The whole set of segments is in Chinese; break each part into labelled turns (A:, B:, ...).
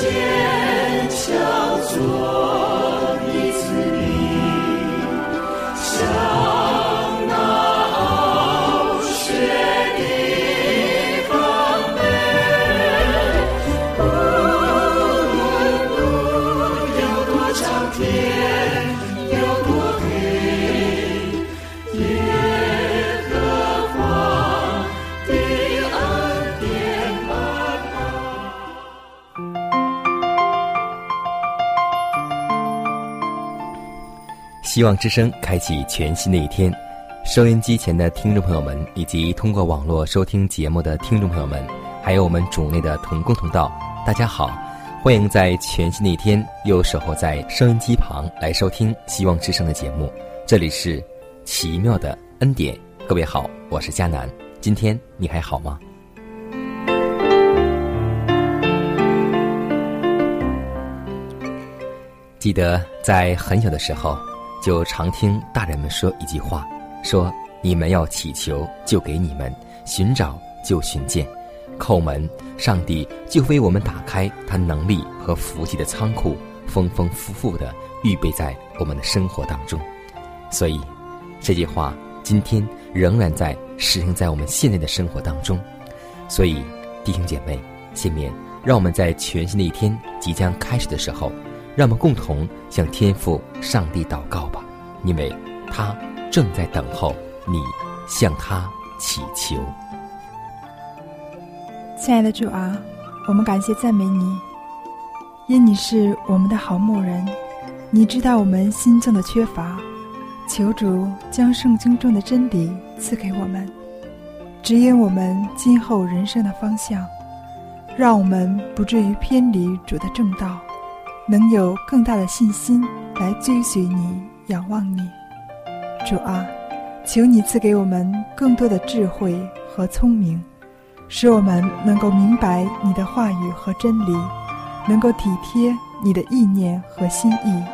A: 坚强做。希望之声开启全新的一天，收音机前的听众朋友们，以及通过网络收听节目的听众朋友们，还有我们主内的同工同道，大家好，欢迎在全新的一天又守候在收音机旁来收听希望之声的节目。这里是奇妙的恩典，各位好，我是佳楠，今天你还好吗？记得在很小的时候。就常听大人们说一句话，说你们要祈求，就给你们；寻找，就寻见；叩门，上帝就为我们打开他能力和福气的仓库，丰丰富富的预备在我们的生活当中。所以，这句话今天仍然在实行在我们现在的生活当中。所以，弟兄姐妹，下面让我们在全新的一天即将开始的时候。让我们共同向天父上帝祷告吧，因为他正在等候你向他祈求。
B: 亲爱的主啊，我们感谢赞美你，因你是我们的好牧人，你知道我们心中的缺乏，求主将圣经中的真理赐给我们，指引我们今后人生的方向，让我们不至于偏离主的正道。能有更大的信心来追随你、仰望你，主啊，求你赐给我们更多的智慧和聪明，使我们能够明白你的话语和真理，能够体贴你的意念和心意，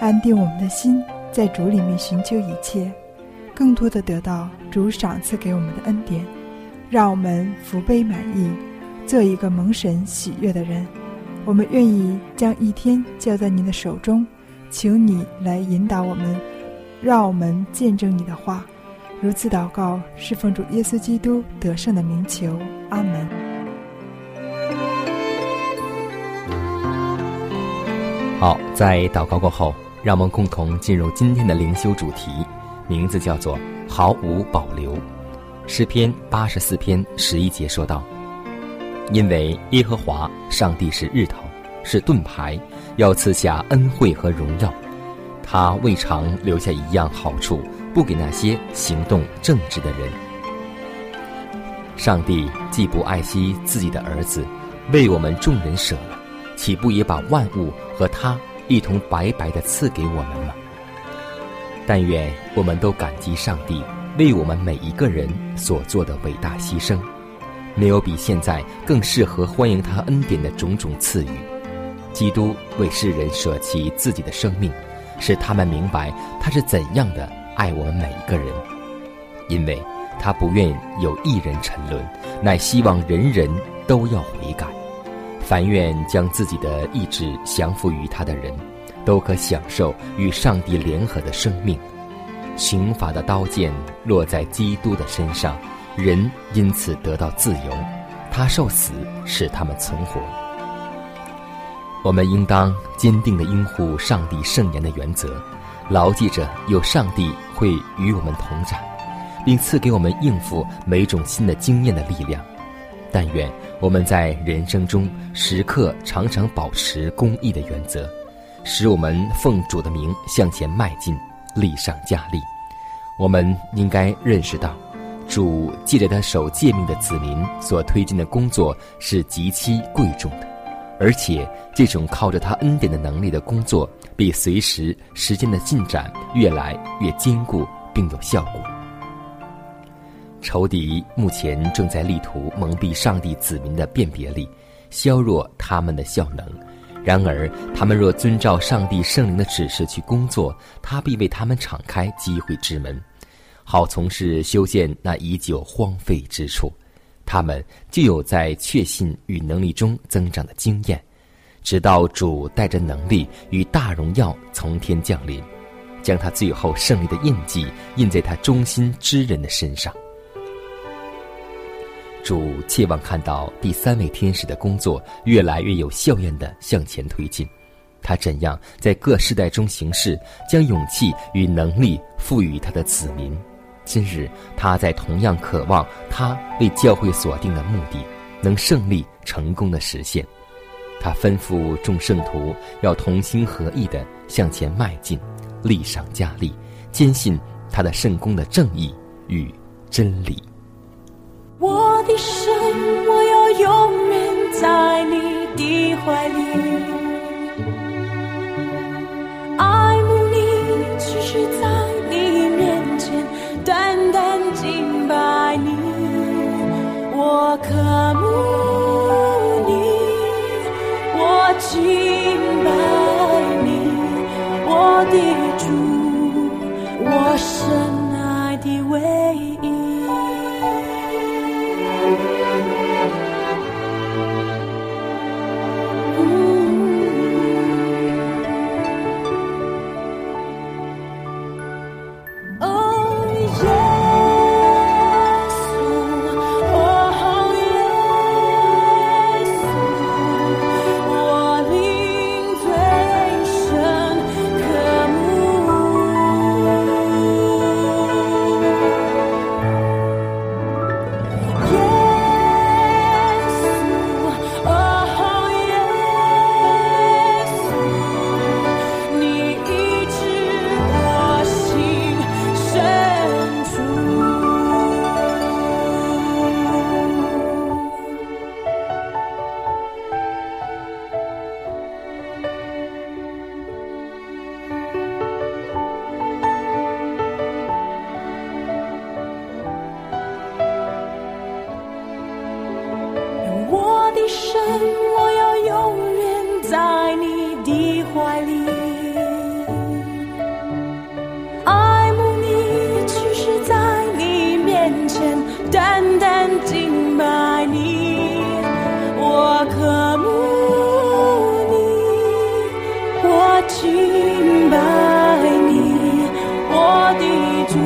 B: 安定我们的心，在主里面寻求一切，更多的得到主赏赐给我们的恩典，让我们福杯满溢，做一个蒙神喜悦的人。我们愿意将一天交在你的手中，请你来引导我们，让我们见证你的话。如此祷告，是奉主耶稣基督得胜的名求。阿门。
A: 好，在祷告过后，让我们共同进入今天的灵修主题，名字叫做“毫无保留”。诗篇八十四篇十一节说道。因为耶和华上帝是日头，是盾牌，要赐下恩惠和荣耀。他未尝留下一样好处，不给那些行动正直的人。上帝既不爱惜自己的儿子，为我们众人舍了，岂不也把万物和他一同白白的赐给我们吗？但愿我们都感激上帝为我们每一个人所做的伟大牺牲。没有比现在更适合欢迎他恩典的种种赐予。基督为世人舍弃自己的生命，使他们明白他是怎样的爱我们每一个人。因为他不愿有一人沉沦，乃希望人人都要悔改。凡愿将自己的意志降服于他的人，都可享受与上帝联合的生命。刑罚的刀剑落在基督的身上。人因此得到自由，他受死使他们存活。我们应当坚定地拥护上帝圣言的原则，牢记着有上帝会与我们同在，并赐给我们应付每种新的经验的力量。但愿我们在人生中时刻常常保持公义的原则，使我们奉主的名向前迈进，力上加力。我们应该认识到，主借着他手诫命的子民所推进的工作是极其贵重的，而且这种靠着他恩典的能力的工作，比随时时间的进展越来越坚固并有效果。仇敌目前正在力图蒙蔽上帝子民的辨别力，削弱他们的效能。然而，他们若遵照上帝圣灵的指示去工作，他必为他们敞开机会之门，好从事修建那已久荒废之处。他们就有在确信与能力中增长的经验，直到主带着能力与大荣耀从天降临，将他最后胜利的印记印在他忠心之人的身上。主切望看到第三位天使的工作越来越有效验地向前推进，他怎样在各世代中行事，将勇气与能力赋予他的子民。今日他在同样渴望他为教会所定的目的能胜利成功的实现。他吩咐众圣徒要同心合意地向前迈进，力上加力，坚信他的圣功的正义与真理。
C: 我的神，我要永远在你的怀里，我渴慕你，我敬拜你，我的主，我深爱的唯一。一生我要永远在你的怀里，爱慕你，其实在你面前单单敬拜你，我渴慕你，我敬拜你，我的主，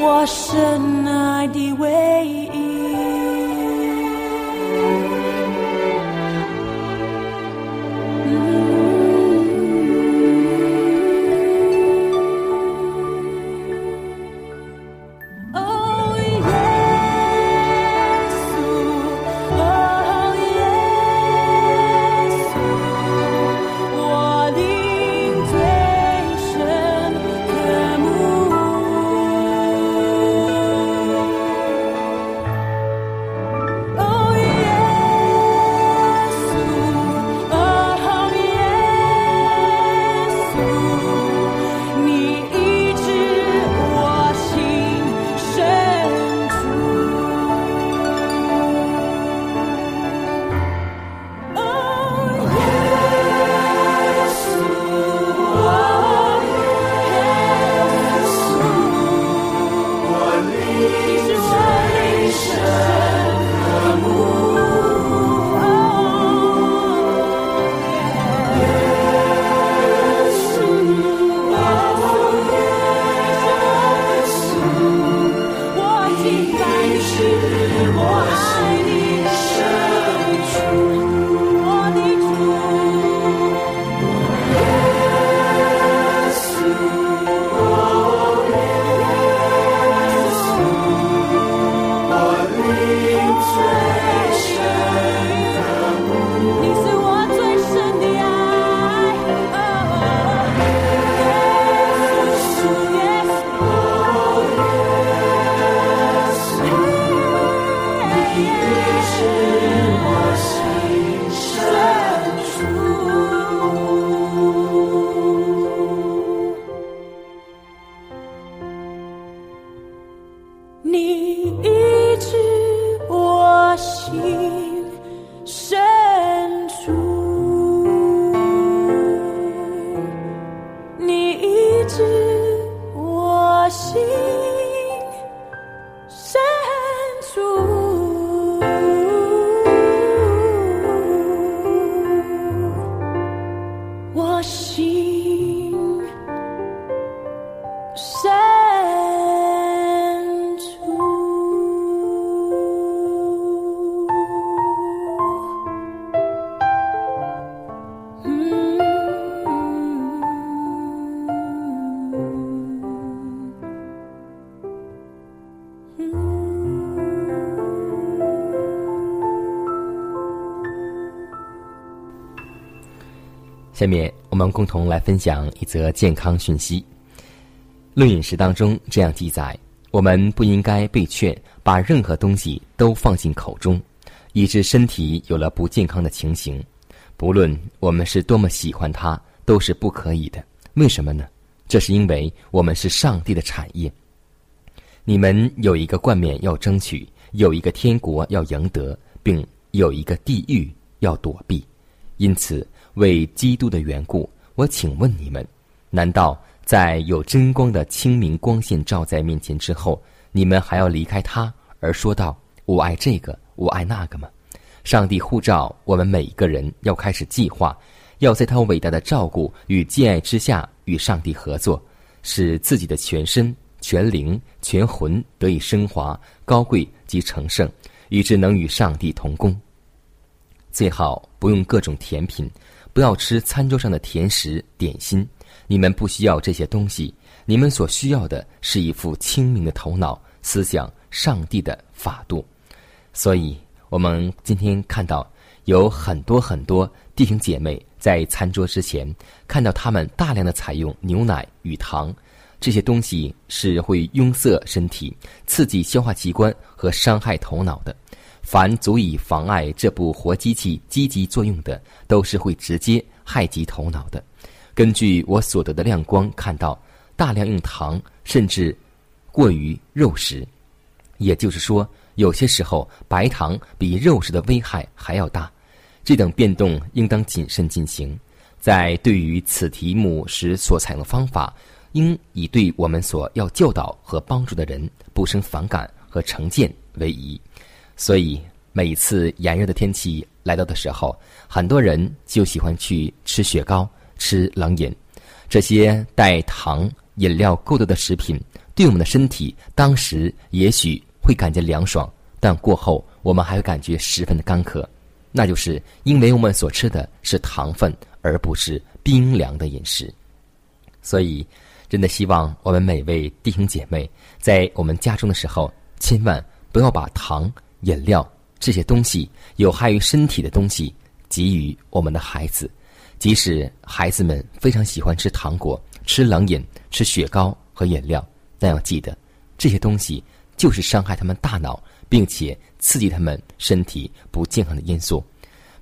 C: 我神。
A: 下面我们共同来分享一则健康讯息。《论饮食》当中这样记载：我们不应该被劝把任何东西都放进口中，以致身体有了不健康的情形。不论我们是多么喜欢它，都是不可以的。为什么呢？这是因为我们是上帝的产业。你们有一个冠冕要争取，有一个天国要赢得，并有一个地狱要躲避。因此，为基督的缘故，我请问你们：难道在有真光的清明光线照在面前之后，你们还要离开他而说道“我爱这个，我爱那个”吗？上帝护照我们每一个人要开始计划，要在他伟大的照顾与敬爱之下与上帝合作，使自己的全身、全灵、全魂得以升华、高贵及成圣，以致能与上帝同工。最好不用各种甜品，不要吃餐桌上的甜食点心。你们不需要这些东西，你们所需要的是一副清明的头脑，思想上帝的法度。所以，我们今天看到有很多很多弟兄姐妹在餐桌之前，看到他们大量的采用牛奶与糖，这些东西是会壅塞身体、刺激消化器官和伤害头脑的。凡足以妨碍这部活机器积极作用的，都是会直接害及头脑的。根据我所得的亮光看到，大量用糖甚至过于肉食，也就是说，有些时候白糖比肉食的危害还要大。这等变动应当谨慎进行。在对于此题目时所采用的方法，应以对我们所要教导和帮助的人不生反感和成见为宜。所以，每次炎热的天气来到的时候，很多人就喜欢去吃雪糕、吃冷饮，这些带糖、饮料过多的食品，对我们的身体当时也许会感觉凉爽，但过后我们还会感觉十分的干渴，那就是因为我们所吃的是糖分，而不是冰凉的饮食。所以，真的希望我们每位弟兄姐妹在我们家中的时候，千万不要把糖。饮料这些东西有害于身体的东西给予我们的孩子，即使孩子们非常喜欢吃糖果、吃冷饮、吃雪糕和饮料，但要记得，这些东西就是伤害他们大脑，并且刺激他们身体不健康的因素。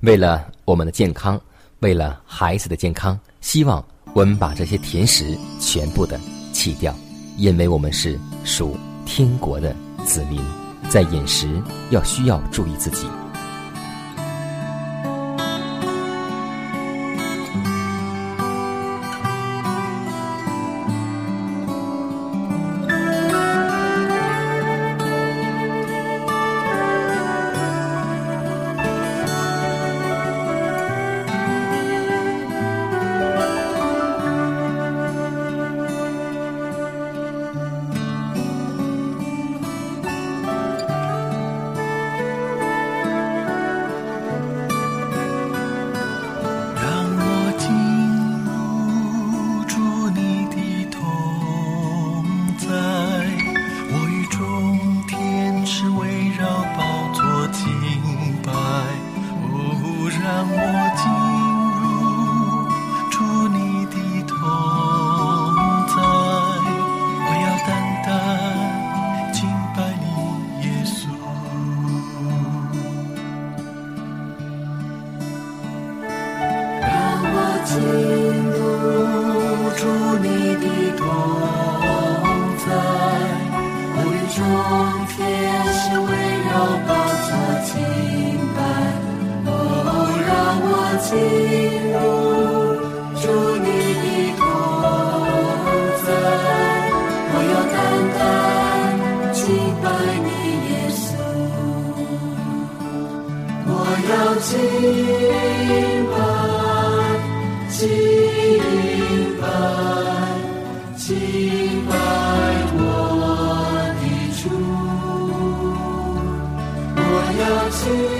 A: 为了我们的健康，为了孩子的健康，希望我们把这些甜食全部的弃掉，因为我们是属天国的子民。在饮食要需要注意自己。
C: 禁不住你的同在，天，包。哦，让我你的同在，我要单单敬拜你，耶稣。我要禁。树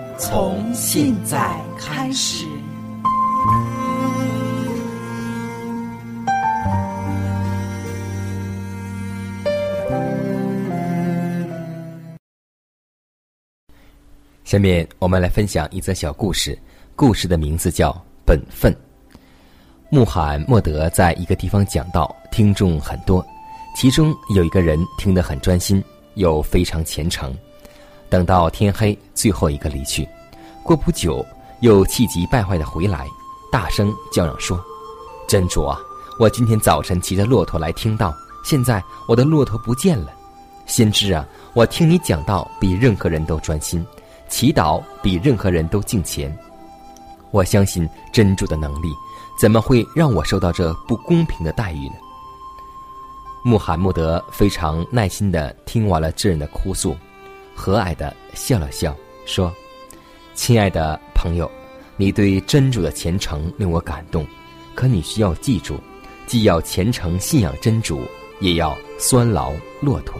B: 从现在开始。
A: 下面我们来分享一则小故事，故事的名字叫《本分》。穆罕默德在一个地方讲道，听众很多，其中有一个人听得很专心，又非常虔诚。等到天黑，最后一个离去，过不久又气急败坏的回来，大声叫嚷说：“真主啊，我今天早晨骑着骆驼来听到，现在我的骆驼不见了。先知啊，我听你讲道比任何人都专心。”祈祷比任何人都敬虔，我相信真主的能力，怎么会让我受到这不公平的待遇呢？穆罕默德非常耐心的听完了这人的哭诉，和蔼的笑了笑，说：“亲爱的朋友，你对真主的虔诚令我感动，可你需要记住，既要虔诚信仰真主，也要拴牢骆驼。”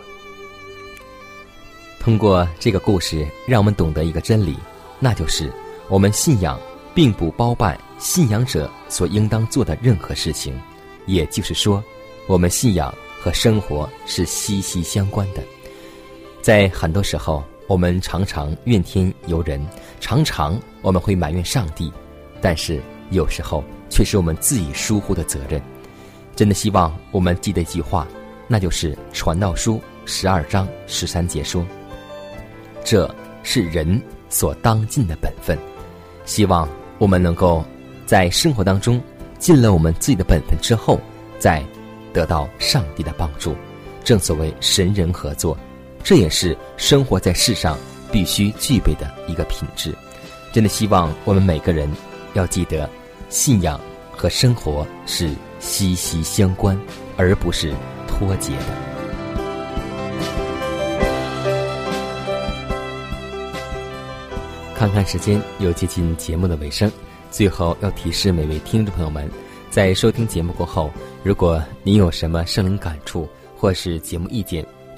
A: 通过这个故事，让我们懂得一个真理，那就是我们信仰并不包办信仰者所应当做的任何事情。也就是说，我们信仰和生活是息息相关的。在很多时候，我们常常怨天尤人，常常我们会埋怨上帝，但是有时候却是我们自己疏忽的责任。真的希望我们记得一句话，那就是《传道书》十二章十三节说。这是人所当尽的本分，希望我们能够在生活当中尽了我们自己的本分之后，再得到上帝的帮助。正所谓神人合作，这也是生活在世上必须具备的一个品质。真的希望我们每个人要记得，信仰和生活是息息相关，而不是脱节的。看看时间，又接近节目的尾声。最后要提示每位听众朋友们，在收听节目过后，如果您有什么生灵感触或是节目意见，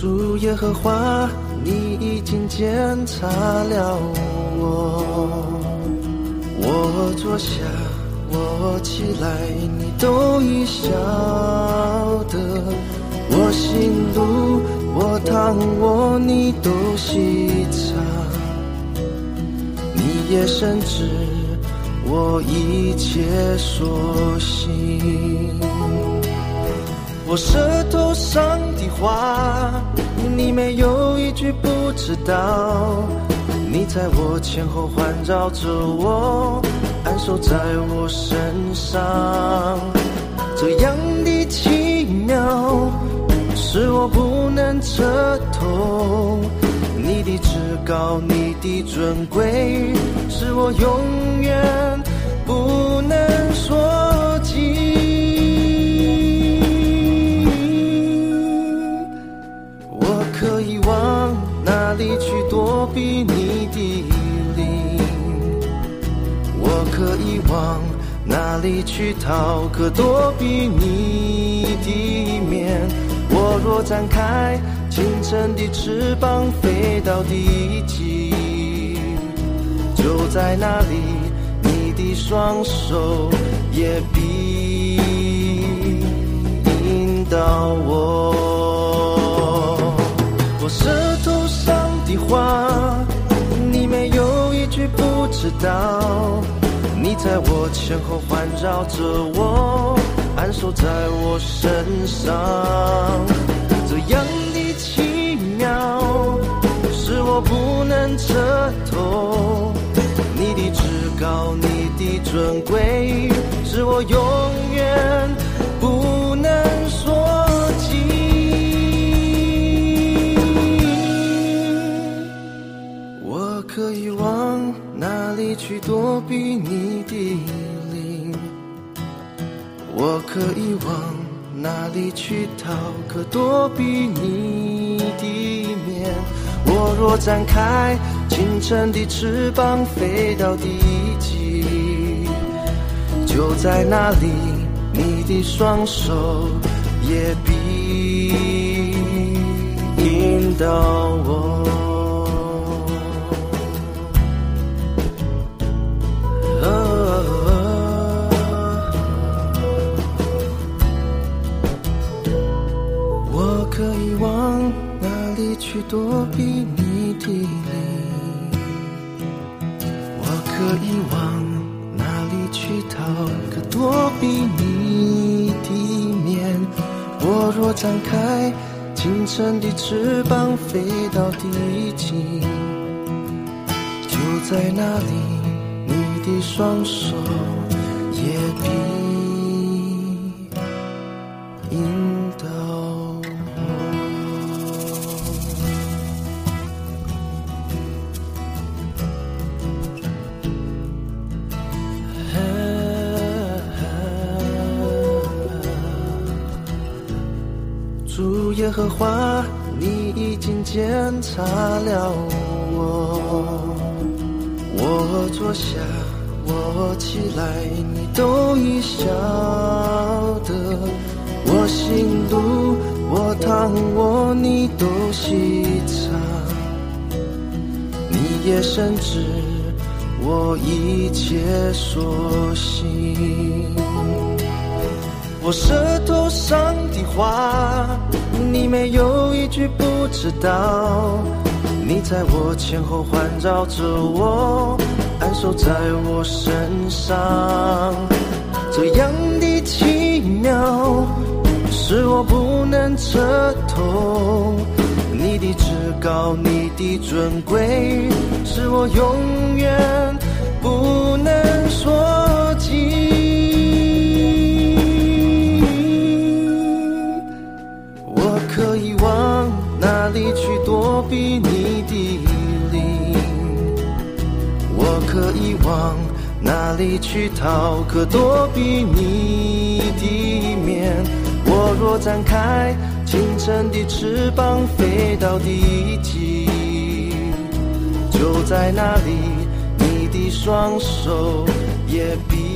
D: 主耶和华，你已经检查了我，我坐下，我起来，你都已晓得，我心路，我躺卧，你都细察。也深知我一切所行，我舌头上的话，你没有一句不知道。你在我前后环绕着我，安守在我身上，这样的奇妙，是我不能彻透。你的至高，你的尊贵，是我永远不能说里去躲避你的灵？我可以往哪里去逃，可躲避你的面？我若展开。清晨的翅膀飞到地极，就在那里，你的双手也必引导。我知道。你在我前后环绕着我，安守在我身上，这样的。奇妙，是我不能彻透。你的至高，你的尊贵，是我永远不能说尽。我可以去躲避你的灵？我可以往哪里去逃？可躲避你的面？我若展开清晨的翅膀，飞到地极，就在那里，你的双手也必引导我。我去躲避你的灵？我可以往哪里去逃？可躲避你的面？我若展开清晨的翅膀，飞到地极，就在那里，你的双手耶和华，你已经检查了我，我坐下，我起来，你都已晓得。我行路，我躺卧，你都细察。你也深知我一切所行。我舌头上的话，你没有一句不知道。你在我前后环绕着我，安守在我身上，这样的奇妙，是我不能彻透。你的至高，你的尊贵，是我永远不能说尽。哪里去躲避你的灵？我可以往哪里去逃？可躲避你的面？我若展开清晨的翅膀，飞到地极，就在那里，你的双手也必